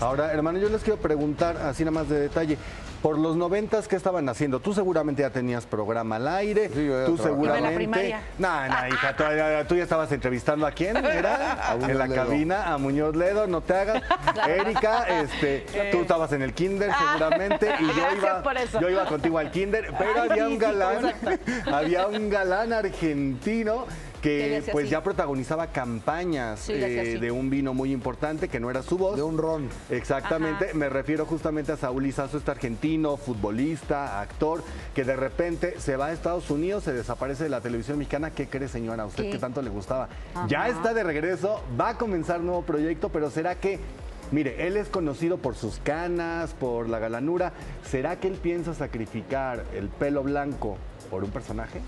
Ahora, hermano, yo les quiero preguntar, así nada más de detalle, por los noventas, ¿qué estaban haciendo? Tú seguramente ya tenías programa al aire, Sí, yo ya tú trabajaba. seguramente... En la primaria. No, no, hija, tú, tú ya estabas entrevistando a quién, ¿era? A Muñoz en la Ledo. cabina, a Muñoz Ledo, no te hagas. Erika, este, tú estabas en el kinder seguramente, y yo iba, por eso. yo iba contigo al kinder, pero Ay, había sí, un sí, galán, había un galán argentino Que pues así. ya protagonizaba campañas Sí, eh, de un vino muy importante que no era su voz. De un ron. Exactamente, Ajá. me refiero justamente a Saúl Izazo, este argentino, futbolista, actor, que de repente se va a Estados Unidos, se desaparece de la televisión mexicana. ¿Qué cree, señora? ¿A usted ¿Qué? que tanto le gustaba? Ajá. Ya está de regreso, va a comenzar nuevo proyecto, pero ¿será que... Mire, él es conocido por sus canas, por la galanura. ¿Será que él piensa sacrificar el pelo blanco por un personaje?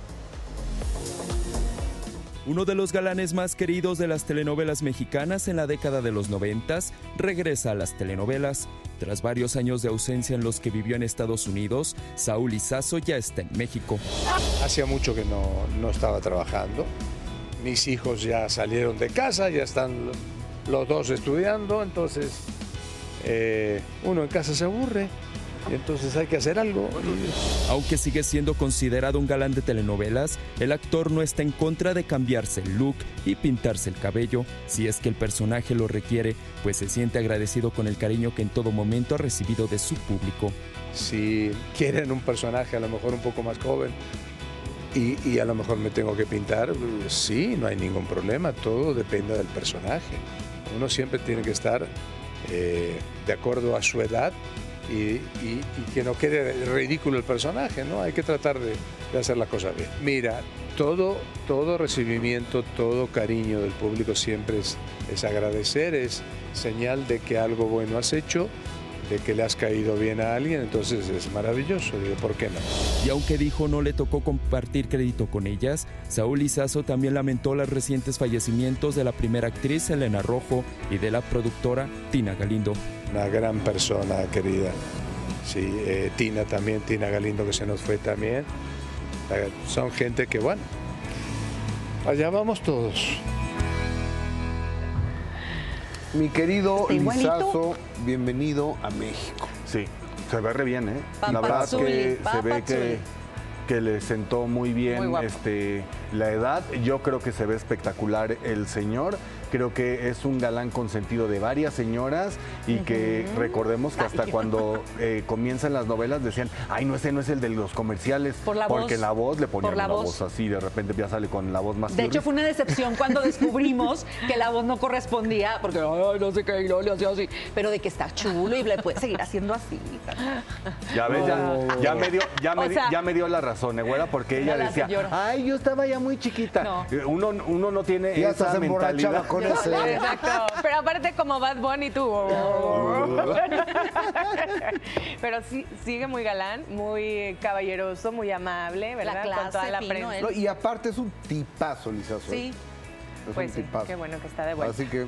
Uno de los galanes más queridos de las telenovelas mexicanas en la década de los noventas regresa a las telenovelas. Tras varios años de ausencia en los que vivió en Estados Unidos, Saúl Izazo ya está en México. Hacía mucho que no, no estaba trabajando. Mis hijos ya salieron de casa, ya están lo- los dos estudiando, entonces eh, uno en casa se aburre entonces hay que hacer algo. Aunque sigue siendo considerado un galán de telenovelas, el actor no está en contra de cambiarse el look y pintarse el cabello, si es que el personaje lo requiere, pues se siente agradecido con el cariño que en todo momento ha recibido de su público. si quieren un personaje a lo mejor un poco más joven y, y a lo mejor me tengo que pintar, sí, no hay ningún problema, todo depende del personaje. Uno siempre tiene que estar eh, de acuerdo a su edad y, que no quede ridículo el personaje, ¿no? Hay que tratar de, de hacer las cosas bien. Mira, todo, todo recibimiento, todo cariño del público siempre es, es agradecer, es señal de que algo bueno has hecho de que le has caído bien a alguien, entonces es maravilloso, digo, ¿por qué no? Y aunque dijo no le tocó compartir crédito con ellas, Saúl Izazo también lamentó los recientes fallecimientos de la primera actriz Elena Rojo y de la productora Tina Galindo. Una gran persona querida. Sí, eh, Tina también, Tina Galindo que se nos fue también. Son gente que, bueno, allá vamos todos. Mi querido igualito. Lizazo, bienvenido a México. Sí, se ve re bien, ¿eh? la verdad que se ve que, que le sentó muy bien este, la edad. Yo creo que se ve espectacular el señor. Creo que es un galán consentido de varias señoras y que recordemos que hasta Ay. cuando eh, comienzan las novelas decían, ay, no, ese no es el de los comerciales. Por la porque voz. la voz le ponían la una voz. voz así, de repente ya sale con la voz más De hecho, fue una decepción cuando descubrimos que la voz no correspondía, porque ay, no sé qué, y luego le hacía así, pero de que está chulo y le puede seguir haciendo así. Ya ves, ya, ya me dio, ya me, O sea- ya me dio la razón, ¿eh, güera, porque ella decía, señora. ay, yo estaba ya muy chiquita. No. Eh, Uno, uno no tiene Ya esa mentalidad. con Exacto. Pero aparte como Bad Bunny tú. Pero sí, sigue muy galán, muy caballeroso, muy amable, ¿verdad? clase, Con toda la fino, prensa. él. No, y aparte es un tipazo, Lizazo. Sí, Es pues un sí, tipazo. qué bueno que está de vuelta. Así que,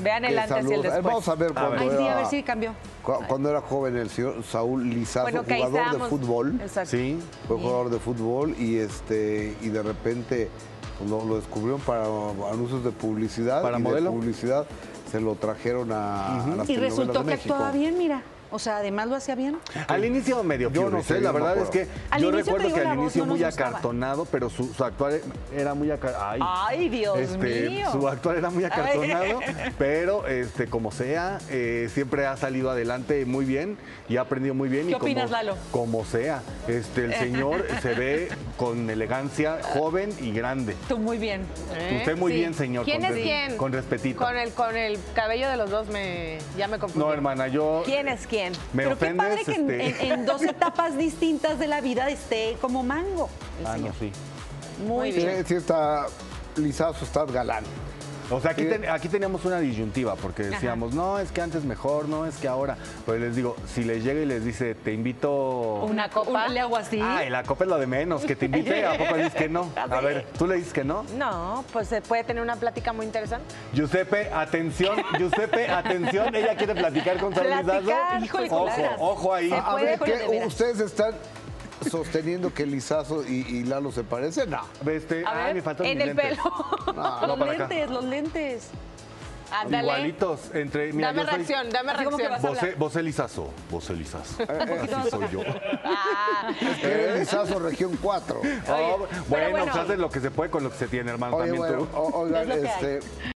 Vean el antes y el saludos. Eh, después. Vamos a ver cuando Ay, sí, a era, ver si cambió. cu- cuando era joven el señor Saúl Lizazo, Bueno, jugador de fútbol. Exacto. Sí, Fue jugador de fútbol y este y de repente pues, lo, lo descubrieron para anuncios de publicidad. ¿Para y modelo? De publicidad se lo trajeron a, a las Y resultó de que México. actuaba bien, mira. O sea, además lo hacía bien. Al inicio medio Yo no sé. La verdad es que. Al yo recuerdo que al voz inicio no muy acartonado, pero su, su actuar era muy acartonado. Ay, Dios mío. Su actuar era muy acartonado, pero este, como sea, eh, siempre ha salido adelante muy bien y ha aprendido muy bien. ¿Qué y opinas, como, Lalo? Como sea, este, el señor se ve con elegancia, joven y grande. Tú muy bien. ¿Eh? Usted muy Sí. bien, señor. ¿Quién con es quién? Con respetito. Con el, con el cabello de los dos me, ya me confundí. No, hermana, yo... ¿Quién es quién? Me Pero qué padre que en, este, en- en dos etapas distintas de la vida esté como mango. el Ah, no, sí. Muy Sí, bien. sí está Lizazo, está galán. O sea, aquí, Sí. ten- aquí teníamos una disyuntiva porque decíamos, no, es que antes mejor, no, es que ahora. Pues les digo, si les llega y les dice, te invito. Una copa. Le hago así. Ay, la copa es lo de menos, que te invite, ¿a poco dices que no? A ver, ¿tú le dices que no? No, pues se puede tener una plática muy interesante. Giuseppe, atención, Giuseppe, atención, ella quiere platicar con híjole, Ojo, ojo ahí. A ver, ¿qué? ¿Ustedes están sosteniendo que Lizazo y, y Lalo se parecen? No. Este, A ah, ver, me faltan en mis el lentes. pelo. No, los para acá. lentes, los lentes. Ándale. Igualitos. Entre, mira, Dame yo soy- reacción, dame Así como que reacción. vas Vos, vos Lizazo, vos Lizazo. poquito más Así soy yo. Ah, eres Lizazo Región 4. Oh, bueno, bueno. se hace lo que se puede con lo que se tiene, hermano. Oye, También bueno, tú. o- oigan, Es lo que hay. este,